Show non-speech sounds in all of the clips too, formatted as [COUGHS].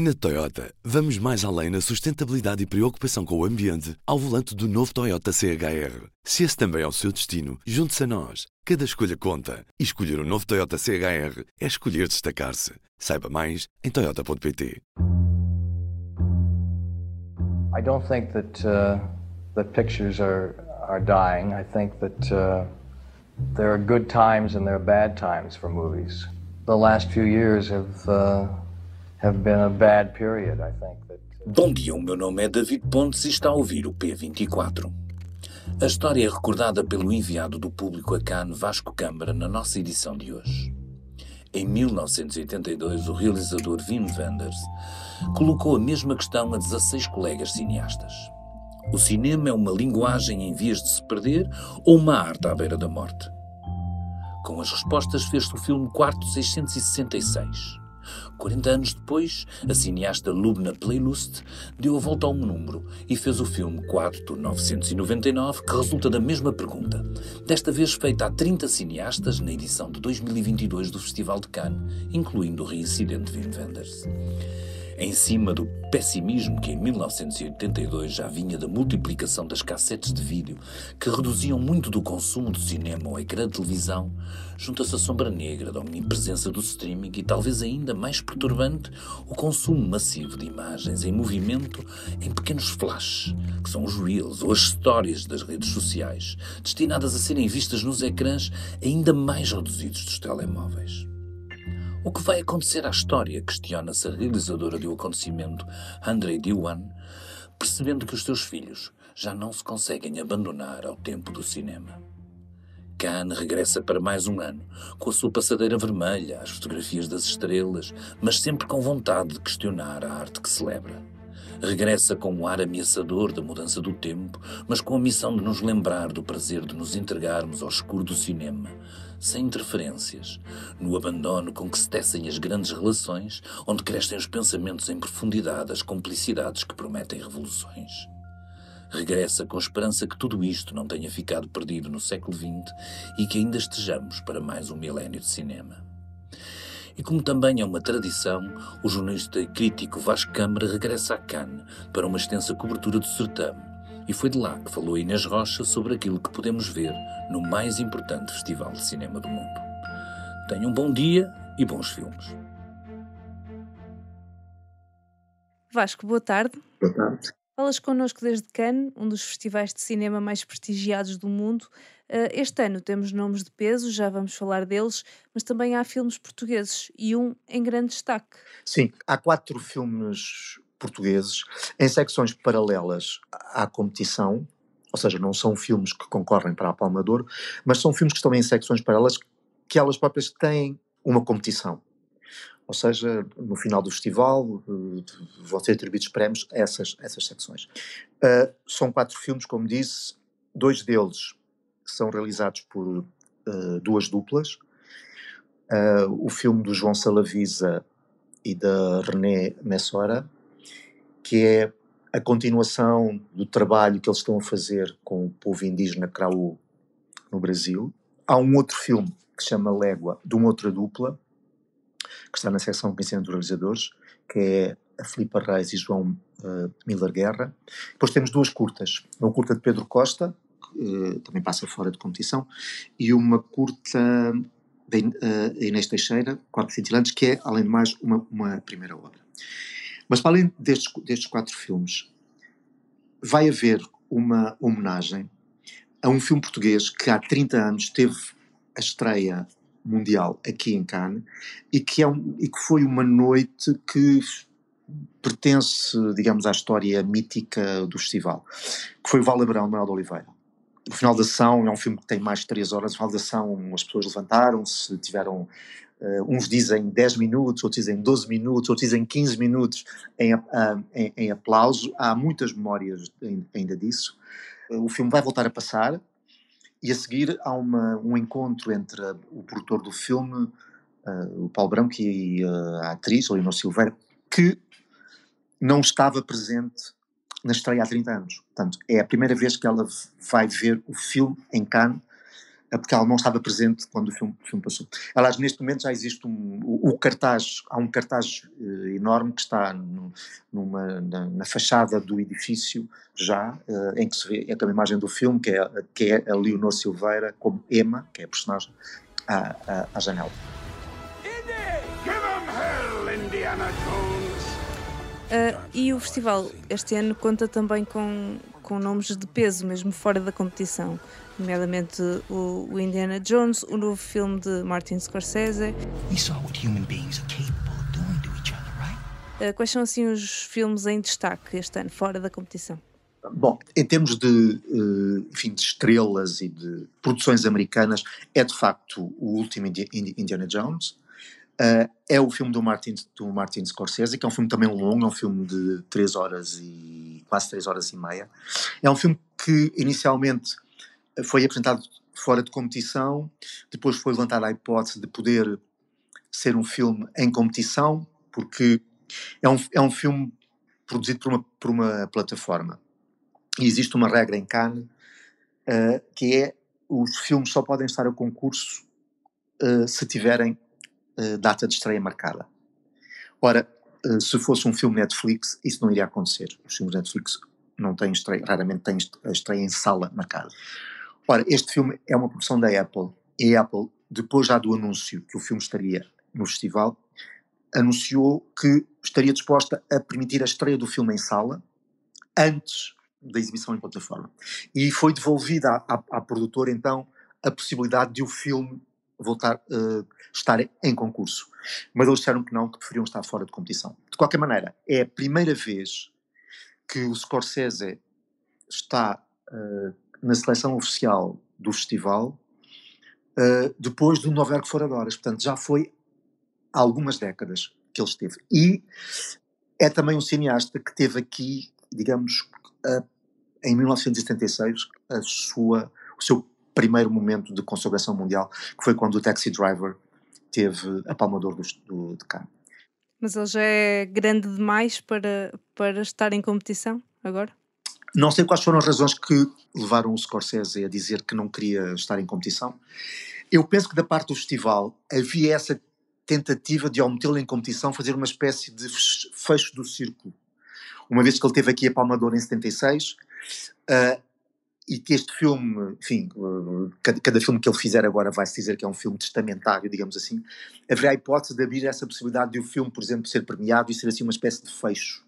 Na Toyota, vamos mais além na sustentabilidade e preocupação com o ambiente ao volante do novo Toyota CHR. Se esse também é o seu destino, junte-se a nós. Cada escolha conta. E escolher o um novo Toyota CHR é escolher destacar-se. Saiba mais em Toyota.pt. I don't think that, uh, that pictures are, are dying. I think that uh, there are good times and there are bad times for movies. The last few years have. Uh, Bom dia, o meu nome é David Pontes e está a ouvir o P24. A história é recordada pelo enviado do público a Cannes, Vasco Câmara, na nossa edição de hoje. Em 1982, o realizador Wim Wenders colocou a mesma questão a 16 colegas cineastas. O cinema é uma linguagem em vias de se perder ou uma arte à beira da morte? Com as respostas fez-se o filme Quarto 666, 40 anos depois, a cineasta Lubna Playlust deu a volta ao número e fez o filme Quarto 999, que resulta da mesma pergunta, desta vez feita a 30 cineastas na edição de 2022 do Festival de Cannes, incluindo o reincidente Wim Wenders. Em cima do pessimismo que em 1982 já vinha da multiplicação das cassetes de vídeo, que reduziam muito do consumo do cinema ao ecrã de televisão, junta-se a sombra negra da omnipresença do streaming e, talvez ainda mais perturbante, o consumo massivo de imagens em movimento em pequenos flashes, que são os reels ou as histórias das redes sociais, destinadas a serem vistas nos ecrãs ainda mais reduzidos dos telemóveis. O que vai acontecer à história? Questiona-se a realizadora do acontecimento, Andrei Diwan, percebendo que os seus filhos já não se conseguem abandonar ao tempo do cinema. Khan regressa para mais um ano, com a sua passadeira vermelha, as fotografias das estrelas, mas sempre com vontade de questionar a arte que celebra. Regressa com um ar ameaçador da mudança do tempo, mas com a missão de nos lembrar do prazer de nos entregarmos ao escuro do cinema, sem interferências, no abandono com que se tecem as grandes relações, onde crescem os pensamentos em profundidade, as complicidades que prometem revoluções. Regressa com esperança que tudo isto não tenha ficado perdido no século XX e que ainda estejamos para mais um milénio de cinema. E como também é uma tradição, o jornalista e crítico Vasco Câmara regressa a Cannes para uma extensa cobertura do certame, e foi de lá que falou Inês Rocha sobre aquilo que podemos ver no mais importante festival de cinema do mundo. Tenham um bom dia e bons filmes. Vasco, boa tarde. Boa tarde. Falas connosco desde Cannes, um dos festivais de cinema mais prestigiados do mundo. Eh, este ano temos nomes de peso, já vamos falar deles, mas também há filmes portugueses e um em grande destaque. Sim, há quatro filmes portugueses em secções paralelas à competição, ou seja, não são filmes que concorrem para a Palma de Ouro, mas são filmes que estão em secções paralelas que elas próprias têm uma competição. Ou seja, no final do festival eh, vão ser atribuídos prémios a essas, essas secções. Uh, são quatro filmes, como disse, dois deles são realizados por uh, duas duplas. Uh, o filme do João Salavisa e da René Messora, que é a continuação do trabalho que eles estão a fazer com o povo indígena Kraú no Brasil. Há um outro filme que se chama Légua, de uma outra dupla, que está na seção conhecimento dos realizadores, que é a Filipa Reis e João uh, Miller Guerra. Depois temos duas curtas. Uma curta de Pedro Costa, uh, também passa fora de competição, e uma curta de uh, Inês Teixeira, Corpos Cintilantes, que é, além de mais, uma, uma primeira obra. Mas para além destes, destes quatro filmes, vai haver uma homenagem a um filme português que há 30 anos teve a estreia mundial aqui em Cannes e que, é um, e que foi uma noite que pertence, digamos, à história mítica do festival, que foi o Val Abrão de Manuel de Oliveira. O final da sessão é um filme que tem mais de 3 horas. O final da sessão as pessoas levantaram-se, tiveram Uh, uns dizem 10 minutos, outros dizem 12 minutos, outros dizem 15 minutos em, uh, em, em aplauso. Há muitas memórias ainda disso. Uh, o filme vai voltar a passar e a seguir há uma, um encontro entre o produtor do filme, o Paulo Branco, e a atriz, Leonor Silveira, que não estava presente na estreia há 30 anos. Portanto, é a primeira vez que ela vai ver o filme em Cannes porque ela não estava presente quando o filme, o filme passou. Aliás, neste momento já existe um, o, o cartaz, há um cartaz uh, enorme que está no, numa, na, na, fachada do edifício já, uh, em que se vê é a imagem do filme, que é, que é a Leonor Silveira como Emma, que é a personagem, à, à, à janela. Uh, e o festival este ano conta também com, com nomes de peso, mesmo fora da competição, nomeadamente o, o Indiana Jones, o novo filme de Martin Scorsese. Uh, quais são assim os filmes em destaque este ano, fora da competição? Bom, em termos de, uh, enfim, de estrelas e de produções americanas, é de facto o último Indiana Jones. Uh, é o filme do Martin, do Martin Scorsese, que é um filme também longo, é um filme de 3 horas e quase 3 horas e meia. É um filme que inicialmente foi apresentado fora de competição, depois foi levantada a hipótese de poder ser um filme em competição, porque é um, é um filme produzido por uma, por uma plataforma. E existe uma regra em Cannes uh, que é os filmes só podem estar a concurso uh, se tiverem data de estreia marcada. Ora, uh, se fosse um filme Netflix, isso não iria acontecer. Os filmes Netflix não têm estreia, raramente têm estreia em sala marcada. Ora, este filme é uma produção da Apple, e a Apple, depois já do anúncio que o filme estaria no festival, anunciou que estaria disposta a permitir a estreia do filme em sala antes da exibição em plataforma. E foi devolvida à, à, à produtora, então, a possibilidade de o filme voltar a uh, estar em concurso. Mas eles disseram que não, que preferiam estar fora de competição. De qualquer maneira, é a primeira vez que o Scorsese está uh, na seleção oficial do festival uh, depois do Novo Ergo Fora de Horas. Portanto, já foi há algumas décadas que ele esteve. E é também um cineasta que teve aqui, digamos, em 1976, a sua, o seu primeiro momento de consagração mundial, que foi quando o Taxi Driver teve a Palma do, do, de Cannes. Mas ele já é grande demais para, para estar em competição agora? Não sei quais foram as razões que levaram o Scorsese a dizer que não queria estar em competição. Eu penso que da parte do festival havia essa tentativa de, ao metê-lo em competição, fazer uma espécie de fecho do círculo. Uma vez que ele teve aqui a Palmador em 76, uh, e que este filme, enfim, cada, cada, filme que ele fizer agora vai-se dizer que é um filme testamentário, digamos assim, haverá a hipótese de abrir essa possibilidade de o filme, por exemplo, ser premiado e ser assim uma espécie de fecho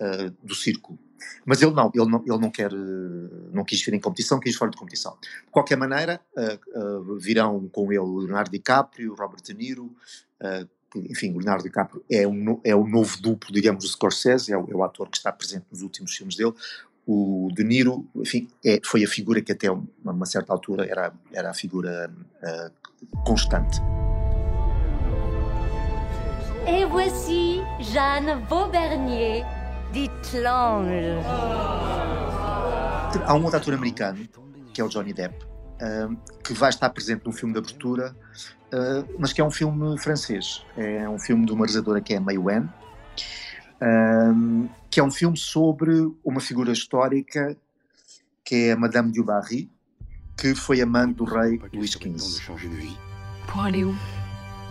uh, do círculo. Mas ele não, ele não, ele não quer, não quis vir em competição, quis fora de competição. De qualquer maneira, uh, uh, virão com ele Leonardo DiCaprio, Robert De Niro, enfim, Leonardo DiCaprio é, um, é o novo duplo, digamos, do Scorsese, é o, é o ator que está presente nos últimos filmes dele o De Niro, enfim, é, foi a figura que até uma, certa altura era, era a figura uh, constante. Et voici Jeanne Vaubernier, dit l'ange. Há um outro ator americano, que é o Johnny Depp, uh, que vai estar presente no filme de abertura, uh, mas que é um filme francês. É um filme de uma realizadora que é May Wen, um, que é um filme sobre uma figura histórica que é a Madame du Barry, que foi amante do rei Luís XV. Pour aller où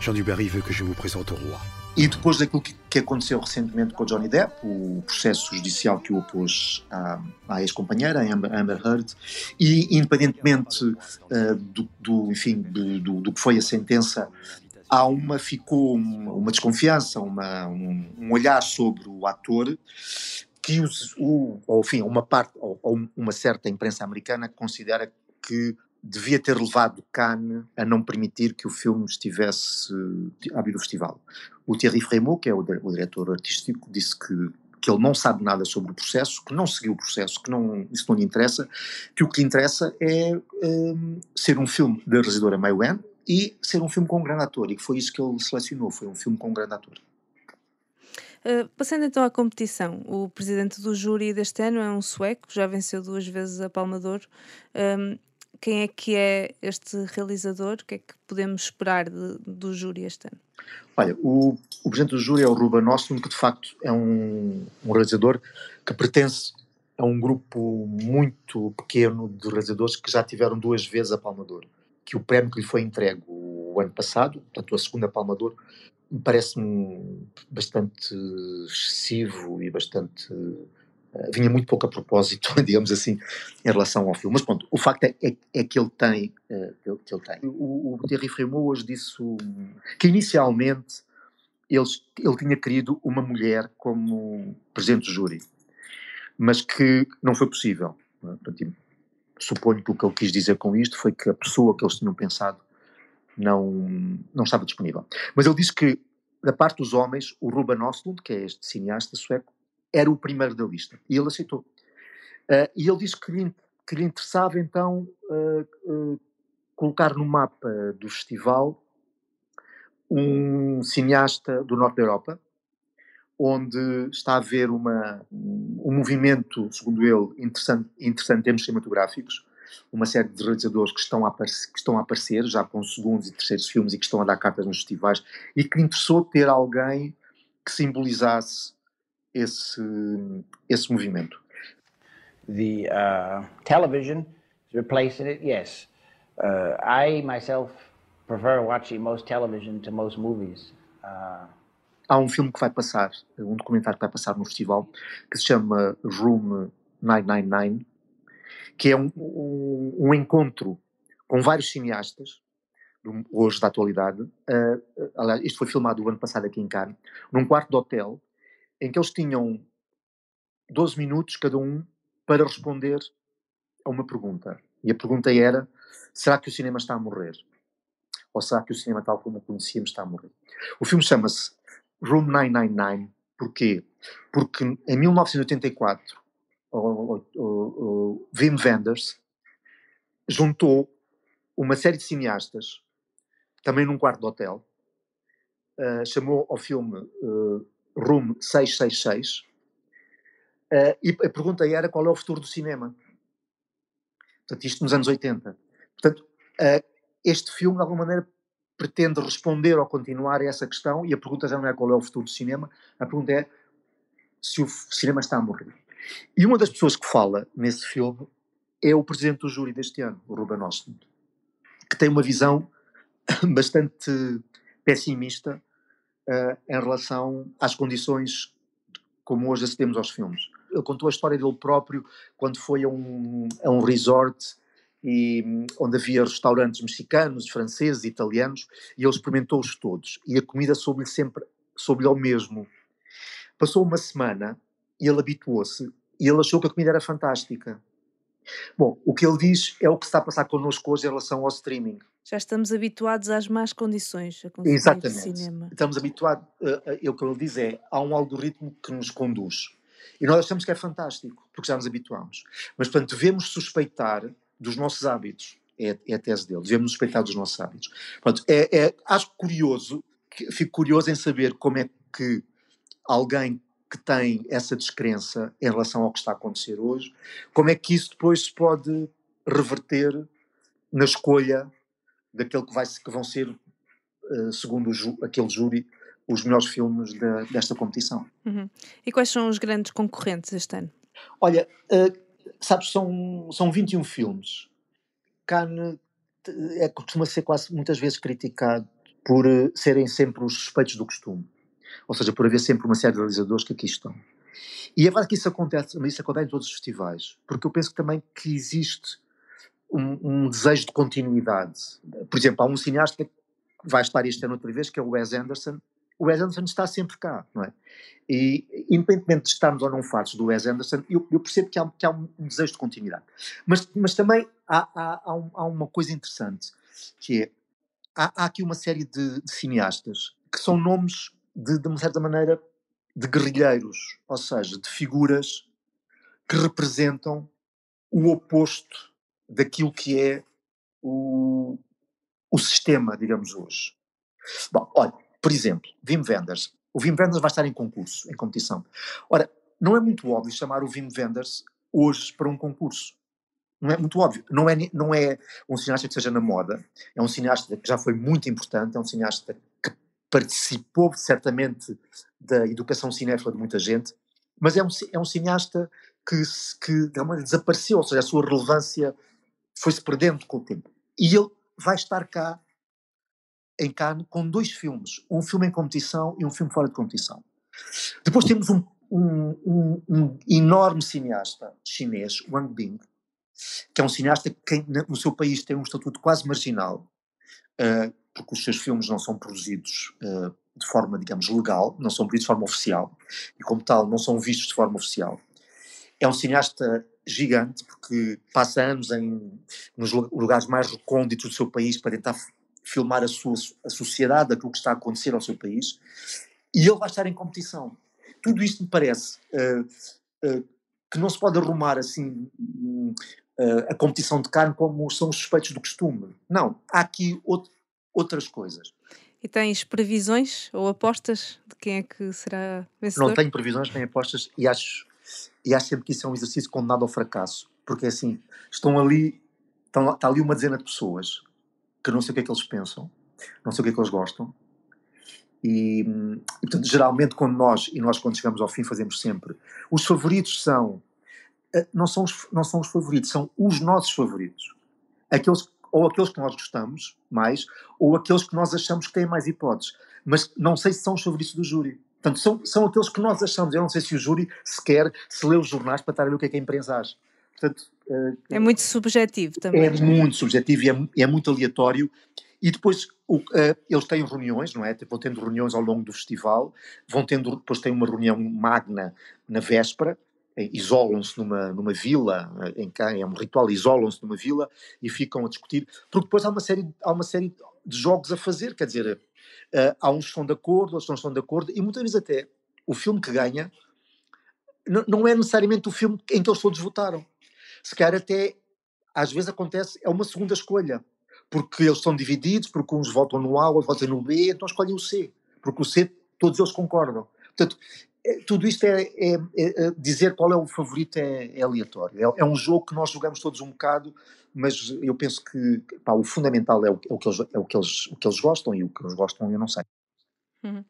Jean du Barry veut que je vous présente au roi. E depois daquilo que, que, aconteceu recentemente com o Johnny Depp, o processo judicial que o opôs à, à ex-companheira, Amber, Amber, Heard, e independentemente uh, do, do, enfim, do, do, do, que foi a sentença, há uma ficou uma, uma desconfiança, uma, um, um, olhar sobre o ator que os, o, ou, enfim, uma parte ou, ou, uma certa imprensa americana considera que devia ter levado Cannes a não permitir que o filme estivesse a abrir o festival. O Thierry Frémaux, que é o, o diretor artístico, disse que que ele não sabe nada sobre o processo, que não seguiu o processo, que não, isso não lhe interessa, que o que lhe interessa é um, ser um filme da realizadora May Wen, e ser um filme com um grande ator, e foi isso que ele selecionou, foi um filme com um grande ator. Uh, passando então à competição, o presidente do júri deste ano é um sueco, já venceu duas vezes a Palma de Ouro. Um, quem é que é este realizador? O que é que podemos esperar de, do júri este ano? Olha, o, o presidente do júri é o Ruben Ostlund, que de facto é um, um realizador que pertence a um grupo muito pequeno de realizadores que já tiveram duas vezes a Palma de Ouro que o prémio que lhe foi entregue o ano passado, portanto a segunda Palma de Ouro, parece-me bastante excessivo e bastante uh, vinha muito pouco a propósito, [LAUGHS] digamos assim, em relação ao filme. Mas pronto, o facto é, é, é que ele tem, uh, que, ele, tem. O, o Thierry Fremont hoje disse que inicialmente ele, ele tinha querido uma mulher como presidente do júri, mas que não foi possível. É? Portanto, suponho que o que ele quis dizer com isto foi que a pessoa que eles tinham pensado não, não estava disponível. Mas ele disse que, da parte dos homens, o Ruben Östlund, que é este cineasta sueco, era o primeiro da lista. E ele aceitou. Uh, e ele disse que lhe, que lhe interessava, então, uh, uh, colocar no mapa do festival um cineasta do norte da Europa, onde está a haver uma, um movimento, segundo ele, interessante, interessante em termos cinematográficos, uma série de realizadores que estão, a aparecer, que estão a aparecer, já com segundos e terceiros filmes e que estão a dar cartas nos festivais, e que interessou ter alguém que simbolizasse esse, esse movimento. The uh, television is replacing it, yes. Uh, I myself prefer watching most television to most movies. Uh, Há um filme que vai passar, um documentário que vai passar no festival, que se chama Room 999, que é um, um, um encontro com vários cineastas, hoje da atualidade. Uh, aliás, isto foi filmado o ano passado aqui em Cannes, num quarto de hotel, em que eles tinham 12 minutos cada um para responder a uma pergunta. E a pergunta era: será que o cinema está a morrer? Ou será que o cinema, tal como o conhecíamos, está a morrer? O filme chama-se Room 999. Porquê? Porque em 1984 o, Wim Wenders juntou uma série de cineastas, também num quarto de hotel, uh, chamou ao filme uh, Room 666, uh, e a pergunta era qual é o futuro do cinema. Portanto, isto nos anos 80. Portanto, este filme, de alguma maneira, pretende responder ou continuar a essa questão, e a pergunta já não é qual é o futuro do cinema, a pergunta é se o cinema está a morrer. E uma das pessoas que fala nesse filme é o presidente do júri deste ano, o Ruben Östlund, que tem uma visão [COUGHS] bastante pessimista uh, em relação às condições como hoje acedemos aos filmes. Ele contou a história dele próprio quando foi a um, a um resort e, onde havia restaurantes mexicanos, franceses, italianos, e ele experimentou-os todos. E a comida soube-lhe sempre, soube-lhe ao mesmo. Passou uma semana e ele habituou-se e ele achou que a comida era fantástica. Bom, o que ele diz é o que está a passar connosco hoje em relação ao streaming. Já estamos habituados às más condições a consumir Exatamente. cinema. Estamos habituados, uh, uh, o que ele diz é, há um algoritmo que nos conduz. E nós achamos que é fantástico, porque já nos habituamos. Mas, portanto, devemos suspeitar dos nossos hábitos. É, é a tese dele. Devemos suspeitar dos nossos hábitos. Portanto, é, é, acho curioso, fico curioso em saber como é que alguém que tem essa descrença em relação ao que está a acontecer hoje, como é que isso depois se pode reverter na escolha daquele que, vai, que vão ser, uh, segundo aquele júri, os melhores filmes de, desta competição. Uhum. E quais são os grandes concorrentes este ano? Olha, uh, sabes, são, são 21 filmes. Cannes é, costuma ser quase muitas vezes criticado por uh, serem sempre os suspeitos do costume. Ou seja, por haver sempre uma série de realizadores que aqui estão. E é verdade que isso acontece, mas isso acontece em todos os festivais, porque eu penso também que existe um, um, desejo de continuidade. Por exemplo, há um cineasta que vai estar este ano outra vez, que é o Wes Anderson. O Wes Anderson está sempre cá, não é? E, independentemente de estarmos ou não fartos do Wes Anderson, eu, eu percebo que há, que há, um desejo de continuidade. Mas, mas também há, há, um, há uma coisa interessante, que é, há, aqui uma série de, de cineastas que são nomes de, de uma certa maneira, de guerrilheiros, ou seja, de figuras que representam o oposto daquilo que é o, o sistema, digamos, hoje. Bom, olha, por exemplo, Wim Wenders. O Wim Wenders vai estar em concurso, em competição. Ora, não é muito óbvio chamar o Wim Wenders hoje para um concurso. Não é muito óbvio. Não é, não é um cineasta que seja na moda. É um cineasta que já foi muito importante, é um cineasta que participou certamente da educação cinéfila de muita gente, mas é um, é um cineasta que, que desapareceu, ou seja, a sua relevância foi-se perdendo com o tempo. E ele vai estar cá em Cannes com dois filmes, um filme em competição e um filme fora de competição. Depois temos um, um, um, um enorme cineasta chinês, Wang Bing, que é um cineasta que no seu país tem um estatuto quase marginal, uh, porque os seus filmes não são produzidos uh, de forma, digamos, legal, não são produzidos de forma oficial, e como tal não são vistos de forma oficial. É um cineasta gigante, porque passa anos em, nos lugares mais recônditos do seu país para tentar filmar a, sua, a sociedade, aquilo que está a acontecer ao seu país, e ele vai estar em competição. Tudo isto me parece uh, uh, que não se pode arrumar assim uh, a competição de carne como são os suspeitos do costume. Não, há aqui out outras coisas. E tens previsões ou apostas de quem é que será vencedor? Não tenho previsões nem apostas e acho, e acho sempre que isso é um exercício condenado ao fracasso. Porque assim, estão ali, estão, está ali uma dezena de pessoas que não sei o que é que eles pensam, não sei o que é que eles gostam. E, e portanto, geralmente, quando nós, e nós quando chegamos ao fim, fazemos sempre, os favoritos são, eh, não são os, não são os favoritos, são os nossos favoritos. Aqueles, ou aqueles que nós gostamos mais, ou aqueles que nós achamos que têm mais hipóteses. Mas não sei se são os favoritos do júri. Portanto, são, são aqueles que nós achamos. Eu não sei se o júri sequer se lê os jornais para estar a ver o que é que a imprensa acha. Portanto, é muito subjetivo também. É muito subjetivo e é, é muito aleatório. E depois o, uh, eles têm reuniões, não é? Vão tendo reuniões ao longo do festival, vão tendo, depois têm uma reunião magna na véspera, eh, isolam-se numa, numa vila, em é um ritual, isolam-se numa vila e ficam a discutir, porque depois há uma série, há uma série de jogos a fazer, quer dizer, há uns que estão de acordo, outros não estão de acordo, e muitas vezes até o filme que ganha não é necessariamente o filme em que eles todos votaram se calhar até às vezes acontece, é uma segunda escolha, porque eles são divididos, porque uns votam no A, outros votam no B, então escolhem o C, porque o C todos eles concordam. Portanto, é, tudo isto é, é, é, é, dizer qual é o favorito é, é aleatório. É, é, um jogo que nós jogamos todos um bocado, mas eu penso que pá, o fundamental é o, o, que eles, é o, que eles, o que eles gostam e o que eles gostam eu não sei. Uhum.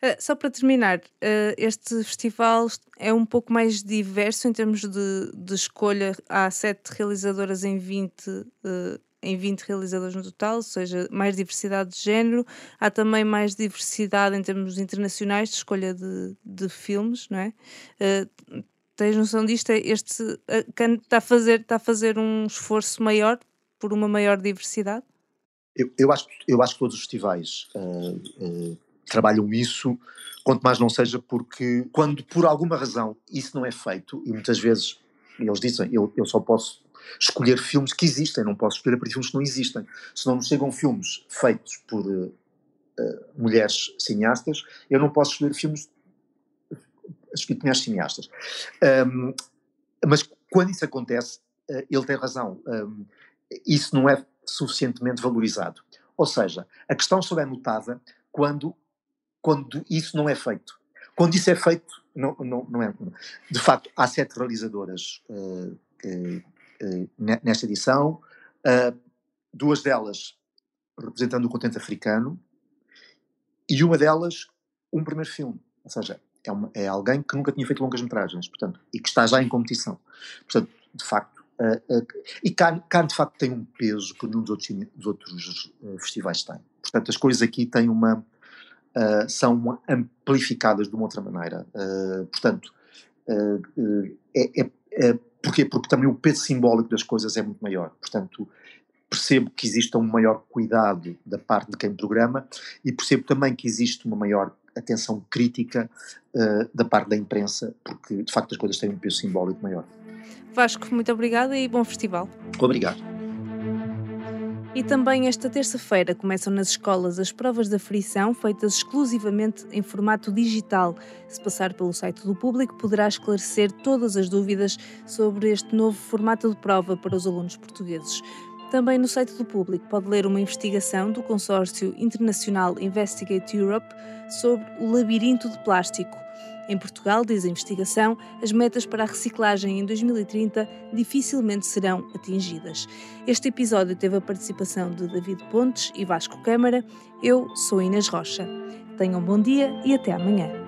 Uh, só para terminar, uh, este festival é um pouco mais diverso em termos de, de escolha. Há sete realizadoras em 20, uh, eh, em 20 realizadores no total, ou seja, mais diversidade de género. Há também mais diversidade em termos internacionais de escolha de, de filmes, não é? tens noção disto? É este está a, fazer, está a fazer um esforço maior por uma maior diversidade? Eu, eu, acho, eu acho que todos os festivais trabalham isso, quanto mais não seja porque, quando por alguma razão isso não é feito, e muitas vezes eles dizem, eu, eu só posso escolher filmes que existem, não posso escolher para filmes que não existem. Se não me chegam filmes feitos por uh, mulheres cineastas, eu não posso escolher filmes escolhidos por mulheres cineastas. Um, mas quando isso acontece, uh, ele tem razão. Um, isso não é suficientemente valorizado. Ou seja, a questão só é notada quando quando isso não é feito. Quando isso é feito, não, não, não é. De facto, há sete realizadoras uh, uh, uh, nesta edição, duas delas representando o continente africano e uma delas um primeiro filme. Ou seja, é, uma, é alguém que nunca tinha feito longas-metragens, portanto, e que está já em competição. Portanto, de facto, e Cannes, de facto tem um peso que nenhum dos outros, dos outros festivais tem. Portanto, as coisas aqui têm uma uh, são amplificadas de uma outra maneira. Uh, portanto, uh, é, é, é, porquê? Porque também o peso simbólico das coisas é muito maior. Portanto, percebo que existe um maior cuidado da parte de quem programa e percebo também que existe uma maior atenção crítica uh, da parte da imprensa, porque de facto as coisas têm um peso simbólico maior. Vasco, muito obrigada e bom festival. Obrigado. E também esta terça-feira começam nas escolas as provas da frição, feitas exclusivamente em formato digital. Se passar pelo site do público, poderá esclarecer todas as dúvidas sobre este novo formato de prova para os alunos portugueses. Também no site do público pode ler uma investigação do consórcio internacional Investigate Europe sobre o labirinto de plástico. Em Portugal, diz a investigação, as metas para a reciclagem em 2030 dificilmente serão atingidas. Este episódio teve a participação de David Pontes e Vasco Câmara. Eu sou Inês Rocha. Tenham um bom dia e até amanhã.